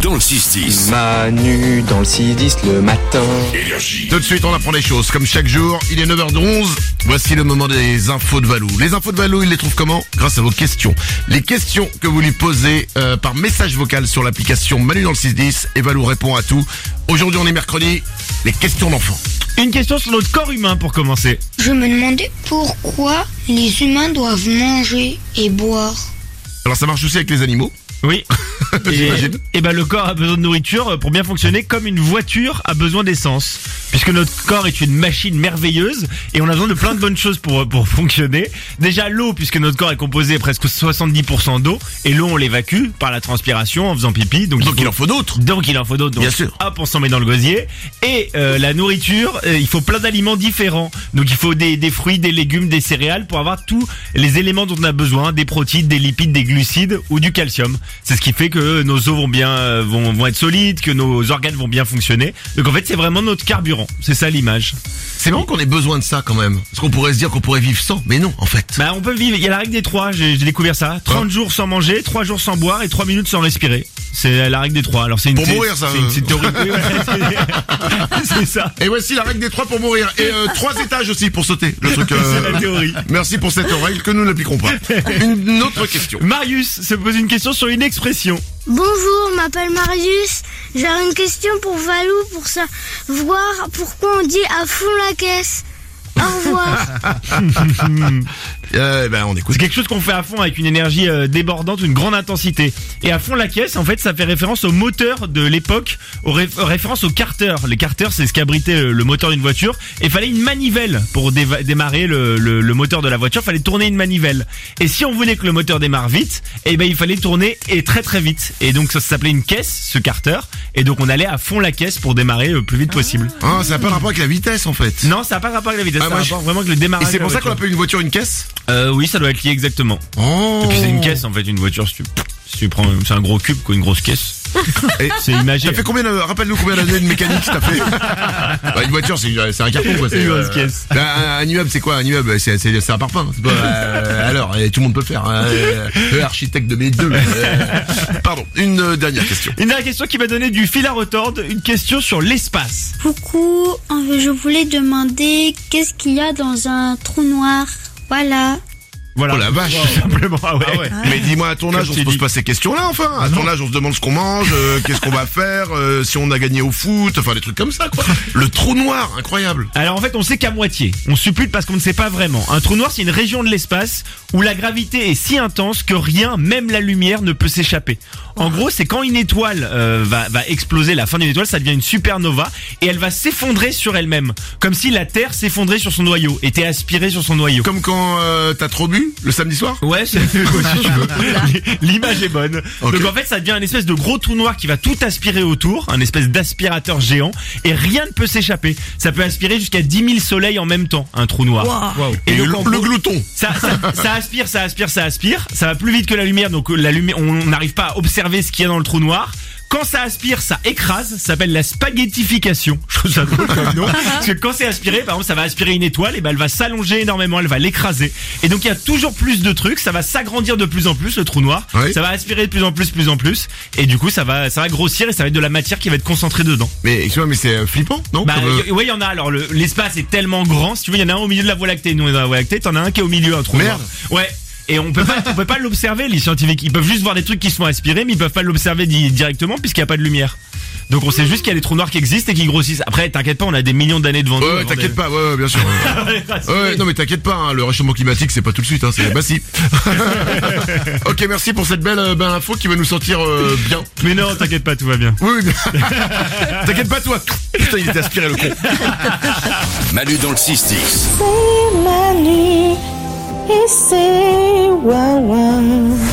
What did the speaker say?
dans le 6-10. Manu dans le 6-10 le matin. Tout de suite, on apprend les choses. Comme chaque jour, il est 9h11. Voici le moment des infos de Valou. Les infos de Valou, il les trouve comment Grâce à vos questions. Les questions que vous lui posez euh, par message vocal sur l'application Manu dans le 610 et Valou répond à tout. Aujourd'hui, on est mercredi. Les questions d'enfants. Une question sur notre corps humain pour commencer. Je me demandais pourquoi les humains doivent manger et boire. Alors, ça marche aussi avec les animaux. Oui. Et, et ben le corps a besoin de nourriture pour bien fonctionner comme une voiture a besoin d'essence. Puisque notre corps est une machine merveilleuse et on a besoin de plein de bonnes choses pour, pour fonctionner. Déjà l'eau puisque notre corps est composé presque 70% d'eau et l'eau on l'évacue par la transpiration en faisant pipi. Donc, Donc, faut- il en faut d'autres. Donc il en faut d'autres. Bien sûr. Hop, on s'en met dans le gosier. Et euh, la nourriture, euh, il faut plein d'aliments différents. Donc il faut des, des fruits, des légumes, des céréales pour avoir tous les éléments dont on a besoin, des protéines, des lipides, des glucides ou du calcium. C'est ce qui fait que nos os vont bien euh, vont, vont être solides, que nos organes vont bien fonctionner. Donc en fait c'est vraiment notre carburant. C'est ça l'image. C'est marrant qu'on ait besoin de ça quand même. Parce qu'on pourrait se dire qu'on pourrait vivre sans. Mais non, en fait. Bah on peut vivre. Il y a la règle des trois. J'ai j'ai découvert ça. 30 jours sans manger, 3 jours sans boire et 3 minutes sans respirer. C'est la règle des trois. Alors c'est une Pour thé- mourir, ça, C'est une, euh. c'est une théorie. Oui, c'est- c'est ça. Et voici la règle des trois pour mourir. Et euh, trois étages aussi pour sauter. Le truc. euh, C'est la théorie. Merci pour cette règle que nous n'appliquerons pas. Une autre question. Marius se pose une question sur une expression. Bonjour, m'appelle Marius. J'ai une question pour Valou pour savoir pourquoi on dit à fond la caisse. Au revoir. Euh, ben, on écoute. C'est quelque chose qu'on fait à fond avec une énergie euh, débordante, une grande intensité. Et à fond la caisse, en fait, ça fait référence au moteur de l'époque, aux référence au carter. Les carters, c'est ce qui abritait euh, le moteur d'une voiture. Et fallait une manivelle pour démarrer le, le- le moteur de la voiture. Fallait tourner une manivelle. Et si on voulait que le moteur démarre vite, eh ben il fallait tourner et très très vite. Et donc ça s'appelait une caisse, ce carter. Et donc on allait à fond la caisse pour démarrer le plus vite possible. Ah, ça n'a pas rapport avec la vitesse en fait. Non, ça n'a pas rapport avec la vitesse. Ah, ça a moi, rapport je- vraiment avec le Et démarrage. c'est de la pour ça qu'on appelle une voiture une caisse? Euh, oui, ça doit être lié exactement. Oh Et puis c'est une caisse en fait, une voiture. Si tu, si tu prends, c'est un gros cube, quoi, une grosse caisse. C'est imagé. T'as fait combien de... Rappelle-nous combien d'années de mécanique t'as fait bah, Une voiture c'est c'est un carton quoi. c'est, Une grosse caisse. bah, un, un immeuble c'est quoi Un immeuble c'est c'est- c'est un parpaing. C'est pas, euh, alors et tout le monde peut le faire. Hein, euh, euh, architecte de mes deux. euh, pardon. Une euh, dernière question. Une dernière question qui m'a donné du fil à retordre, une question sur l'espace. Coucou, euh, je voulais demander qu'est-ce qu'il y a dans un trou noir? Voilà. Voilà. Oh la vache. Tout simplement. Ah ouais. Mais dis-moi, à ton âge, on se pose pas ces questions-là, enfin. À ton âge, on se demande ce qu'on mange, euh, qu'est-ce qu'on va faire, euh, si on a gagné au foot, enfin des trucs comme ça, quoi. Le trou noir, incroyable. Alors en fait, on sait qu'à moitié. On suppute parce qu'on ne sait pas vraiment. Un trou noir, c'est une région de l'espace où la gravité est si intense que rien, même la lumière, ne peut s'échapper. En gros, c'est quand une étoile euh, va, va exploser, la fin d'une étoile, ça devient une supernova et elle va s'effondrer sur elle-même, comme si la Terre s'effondrait sur son noyau, était aspirée sur son noyau. Comme quand euh, t'as trop bu le samedi soir. Ouais, c'est si tu veux. L'image est bonne. Donc en fait, ça devient un espèce de gros trou noir qui va tout aspirer autour, un espèce d'aspirateur géant, et rien ne peut s'échapper. Ça peut aspirer jusqu'à 10 000 soleils en même temps, un trou noir. Et, donc, le, glouton. ça, ça, ça aspire, ça aspire, ça aspire. Ça va plus vite que la lumière, donc la lumière, on n'arrive pas à observer ce qu'il y a dans le trou noir. Quand ça aspire, ça écrase, ça s'appelle la spaghettification. Je trouve ça drôle comme nom. Parce que quand c'est aspiré, par exemple, ça va aspirer une étoile, et ben elle va s'allonger énormément, elle va l'écraser. Et donc il y a toujours plus de trucs, ça va s'agrandir de plus en plus le trou noir. Oui. Ça va aspirer de plus en plus, plus en plus. Et du coup, ça va, ça va grossir et ça va être de la matière qui va être concentrée dedans. Mais excuse-moi, mais c'est euh, flippant, non? Bah, Comme, euh, y- ouais, il y en a. Alors, le- l'espace est tellement grand. Si tu veux, il y en a un au milieu de la Voie lactée. Nous, on est dans la Voie lactée. T'en as un qui est au milieu, un trou Merde. noir. Ouais. Et on peut pas, on peut pas l'observer, les scientifiques. Ils peuvent juste voir des trucs qui se font aspirer, mais ils peuvent pas l'observer di- directement puisqu'il y a pas de lumière. Donc on sait juste qu'il y a des trous noirs qui existent et qui grossissent. Après, t'inquiète pas, on a des millions d'années devant nous. Ouais, t'inquiète pas, ouais, ouais, bien sûr. Ouais, Ouais, non mais t'inquiète pas, hein, le réchauffement climatique c'est pas tout de suite, hein, c'est bah si. ok, merci pour cette belle, euh, belle info qui va nous sentir euh, bien. Mais non, t'inquiète pas, tout va bien. Oui, t'inquiète pas toi. Putain, il était aspiré le con. Manu dans le 6-10. C'est Manu et c'est Wawa.